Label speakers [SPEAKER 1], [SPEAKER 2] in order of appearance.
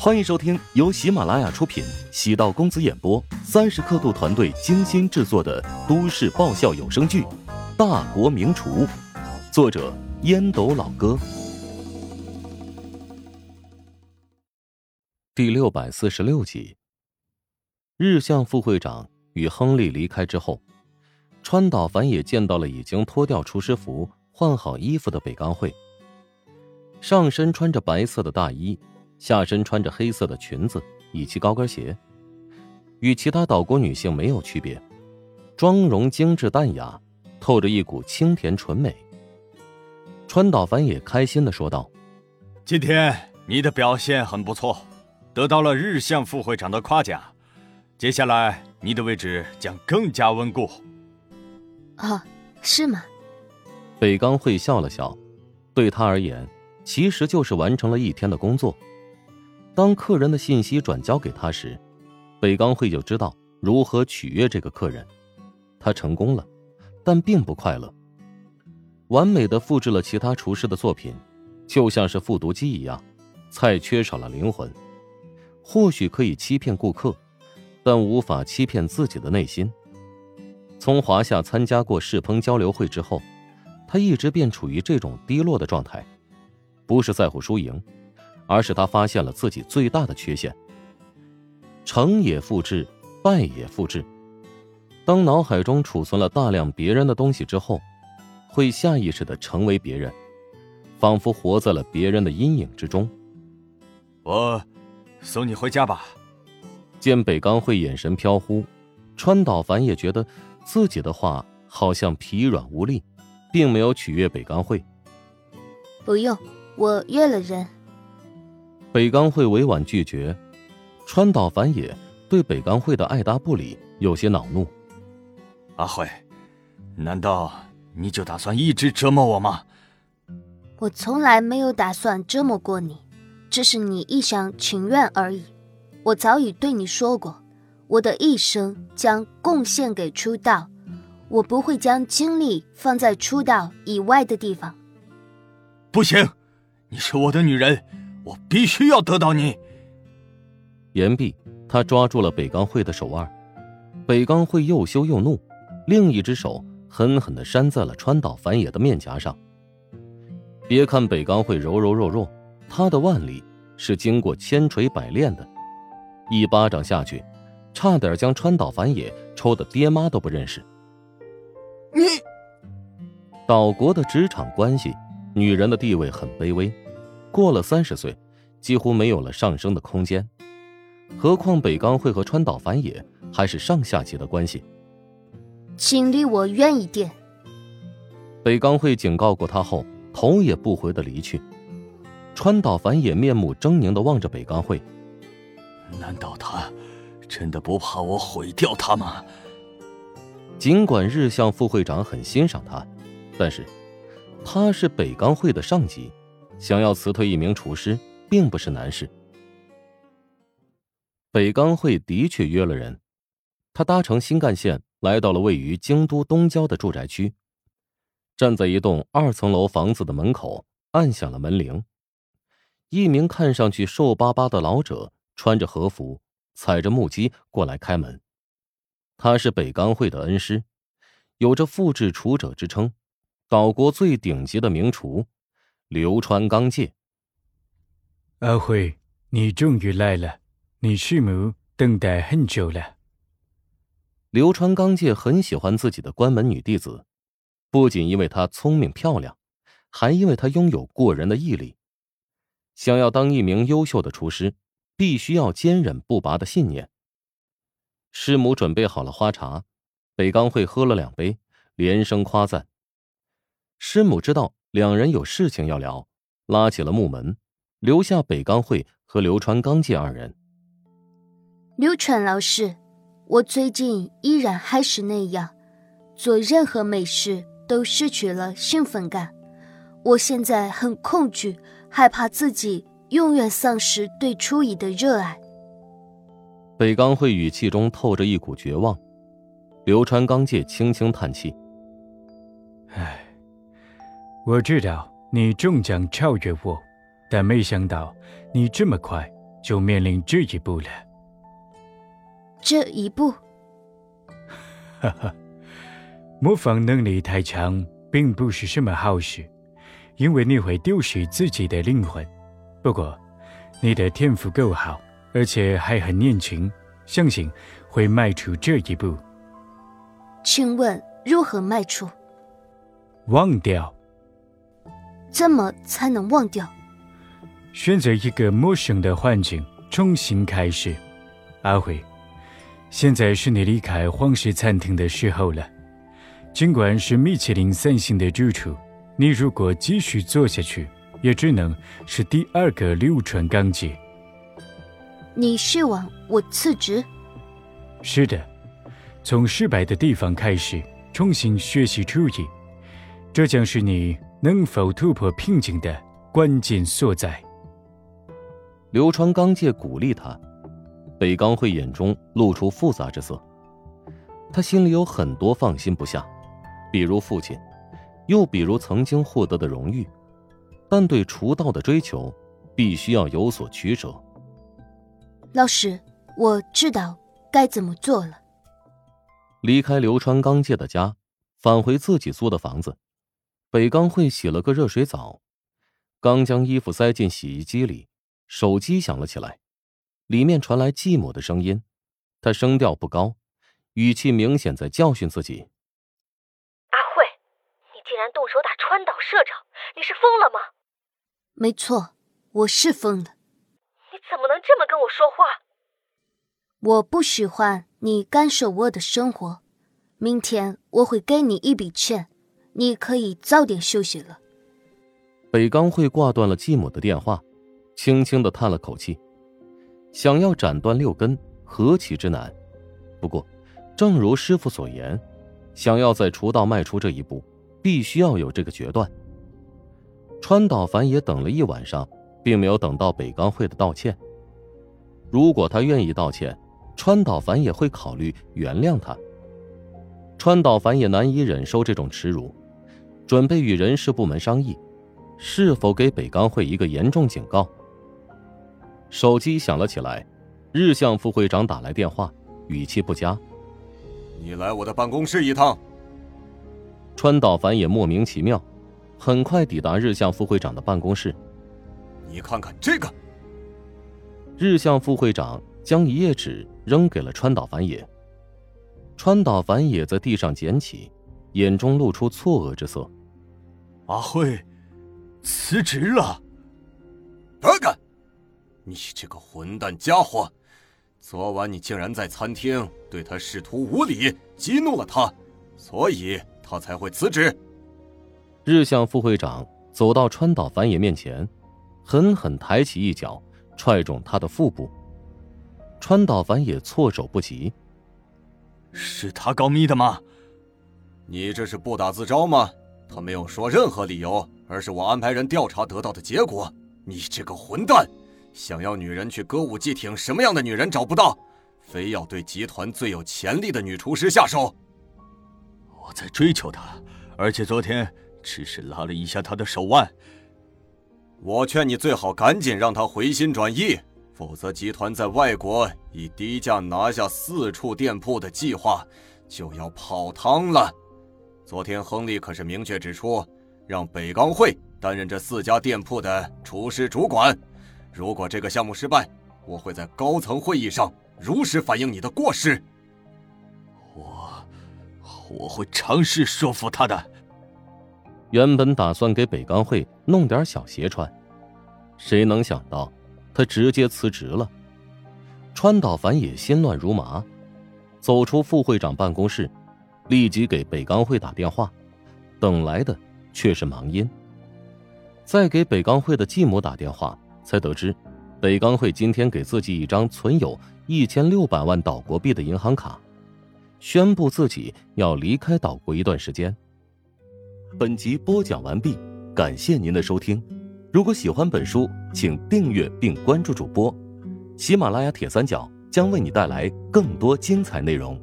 [SPEAKER 1] 欢迎收听由喜马拉雅出品、喜道公子演播、三十刻度团队精心制作的都市爆笑有声剧《大国名厨》，作者烟斗老哥，第六百四十六集。日向副会长与亨利离开之后，川岛繁也见到了已经脱掉厨师服、换好衣服的北冈会，上身穿着白色的大衣。下身穿着黑色的裙子以及高跟鞋，与其他岛国女性没有区别，妆容精致淡雅，透着一股清甜纯美。川岛繁也开心的说道：“
[SPEAKER 2] 今天你的表现很不错，得到了日向副会长的夸奖，接下来你的位置将更加稳固。”
[SPEAKER 3] 哦，是吗？
[SPEAKER 1] 北冈会笑了笑，对他而言，其实就是完成了一天的工作。当客人的信息转交给他时，北冈会就知道如何取悦这个客人。他成功了，但并不快乐。完美的复制了其他厨师的作品，就像是复读机一样，菜缺少了灵魂。或许可以欺骗顾客，但无法欺骗自己的内心。从华夏参加过试烹交流会之后，他一直便处于这种低落的状态，不是在乎输赢。而是他发现了自己最大的缺陷。成也复制，败也复制。当脑海中储存了大量别人的东西之后，会下意识的成为别人，仿佛活在了别人的阴影之中。
[SPEAKER 2] 我送你回家吧。
[SPEAKER 1] 见北冈会眼神飘忽，川岛繁也觉得自己的话好像疲软无力，并没有取悦北冈会。
[SPEAKER 3] 不用，我约了人。
[SPEAKER 1] 北冈会委婉拒绝，川岛繁也对北冈会的爱答不理有些恼怒。
[SPEAKER 2] 阿慧，难道你就打算一直折磨我吗？
[SPEAKER 3] 我从来没有打算折磨过你，只是你一厢情愿而已。我早已对你说过，我的一生将贡献给出道，我不会将精力放在出道以外的地方。
[SPEAKER 2] 不行，你是我的女人。我必须要得到你。
[SPEAKER 1] 言毕，他抓住了北冈会的手腕。北冈会又羞又怒，另一只手狠狠的扇在了川岛繁野的面颊上。别看北冈会柔柔弱弱，他的腕力是经过千锤百炼的。一巴掌下去，差点将川岛繁野抽的爹妈都不认识。
[SPEAKER 2] 你，
[SPEAKER 1] 岛国的职场关系，女人的地位很卑微。过了三十岁，几乎没有了上升的空间。何况北冈会和川岛繁野还是上下级的关系。
[SPEAKER 3] 请离我远一点。
[SPEAKER 1] 北冈会警告过他后，头也不回的离去。川岛繁野面目狰狞的望着北冈会。
[SPEAKER 2] 难道他真的不怕我毁掉他吗？
[SPEAKER 1] 尽管日向副会长很欣赏他，但是他是北冈会的上级。想要辞退一名厨师，并不是难事。北冈会的确约了人，他搭乘新干线来到了位于京都东郊的住宅区，站在一栋二层楼房子的门口，按响了门铃。一名看上去瘦巴巴的老者，穿着和服，踩着木屐过来开门。他是北冈会的恩师，有着复制厨者之称，岛国最顶级的名厨。流川刚介，
[SPEAKER 4] 阿辉，你终于来了，你师母等待很久了。
[SPEAKER 1] 流川刚介很喜欢自己的关门女弟子，不仅因为她聪明漂亮，还因为她拥有过人的毅力。想要当一名优秀的厨师，必须要坚韧不拔的信念。师母准备好了花茶，北冈会喝了两杯，连声夸赞。师母知道。两人有事情要聊，拉起了木门，留下北冈会和流川刚介二人。
[SPEAKER 3] 流川老师，我最近依然还是那样，做任何美事都失去了兴奋感。我现在很恐惧，害怕自己永远丧失对初一的热爱。
[SPEAKER 1] 北冈会语气中透着一股绝望，流川刚介轻轻叹气：“
[SPEAKER 4] 唉。”我知道你终将超越我，但没想到你这么快就面临这一步了。
[SPEAKER 3] 这一步，
[SPEAKER 4] 哈哈，模仿能力太强，并不是什么好事，因为你会丢失自己的灵魂。不过，你的天赋够好，而且还很年轻，相信会迈出这一步。
[SPEAKER 3] 请问如何迈出？
[SPEAKER 4] 忘掉。
[SPEAKER 3] 怎么才能忘掉？
[SPEAKER 4] 选择一个陌生的环境，重新开始。阿慧，现在是你离开皇室餐厅的时候了。尽管是米其林三星的住处，你如果继续做下去，也只能是第二个流川刚介。
[SPEAKER 3] 你是望我辞职？
[SPEAKER 4] 是的，从失败的地方开始，重新学习厨艺，这将是你能否突破瓶颈的关键所在。
[SPEAKER 1] 流川刚介鼓励他，北冈会眼中露出复杂之色。他心里有很多放心不下，比如父亲，又比如曾经获得的荣誉，但对厨道的追求，必须要有所取舍。
[SPEAKER 3] 老师，我知道该怎么做了。
[SPEAKER 1] 离开流川刚介的家，返回自己租的房子，北冈会洗了个热水澡，刚将衣服塞进洗衣机里。手机响了起来，里面传来继母的声音，她声调不高，语气明显在教训自己。
[SPEAKER 5] 阿慧，你竟然动手打川岛社长，你是疯了吗？
[SPEAKER 3] 没错，我是疯了。
[SPEAKER 5] 你怎么能这么跟我说话？
[SPEAKER 3] 我不喜欢你干涉我的生活。明天我会给你一笔钱，你可以早点休息了。
[SPEAKER 1] 北冈会挂断了继母的电话。轻轻的叹了口气，想要斩断六根何其之难。不过，正如师傅所言，想要在厨道迈出这一步，必须要有这个决断。川岛繁也等了一晚上，并没有等到北冈会的道歉。如果他愿意道歉，川岛繁也会考虑原谅他。川岛繁也难以忍受这种耻辱，准备与人事部门商议，是否给北钢会一个严重警告。手机响了起来，日向副会长打来电话，语气不佳：“
[SPEAKER 2] 你来我的办公室一趟。”
[SPEAKER 1] 川岛繁也莫名其妙，很快抵达日向副会长的办公室。
[SPEAKER 2] 你看看这个。
[SPEAKER 1] 日向副会长将一页纸扔给了川岛繁也。川岛繁也在地上捡起，眼中露出错愕之色：“
[SPEAKER 2] 阿慧，辞职了？
[SPEAKER 6] 不敢！”你这个混蛋家伙！昨晚你竟然在餐厅对他试图无礼，激怒了他，所以他才会辞职。
[SPEAKER 1] 日向副会长走到川岛繁野面前，狠狠抬起一脚，踹中他的腹部。川岛繁野措手不及。
[SPEAKER 2] 是他告密的吗？
[SPEAKER 6] 你这是不打自招吗？他没有说任何理由，而是我安排人调查得到的结果。你这个混蛋！想要女人去歌舞伎町，什么样的女人找不到？非要对集团最有潜力的女厨师下手？
[SPEAKER 2] 我在追求她，而且昨天只是拉了一下她的手腕。
[SPEAKER 6] 我劝你最好赶紧让她回心转意，否则集团在外国以低价拿下四处店铺的计划就要泡汤了。昨天亨利可是明确指出，让北冈会担任这四家店铺的厨师主管。如果这个项目失败，我会在高层会议上如实反映你的过失。
[SPEAKER 2] 我，我会尝试说服他的。
[SPEAKER 1] 原本打算给北钢会弄点小鞋穿，谁能想到他直接辞职了。川岛繁也心乱如麻，走出副会长办公室，立即给北钢会打电话，等来的却是忙音。再给北钢会的继母打电话。才得知，北钢会今天给自己一张存有一千六百万岛国币的银行卡，宣布自己要离开岛国一段时间。本集播讲完毕，感谢您的收听。如果喜欢本书，请订阅并关注主播。喜马拉雅铁三角将为你带来更多精彩内容。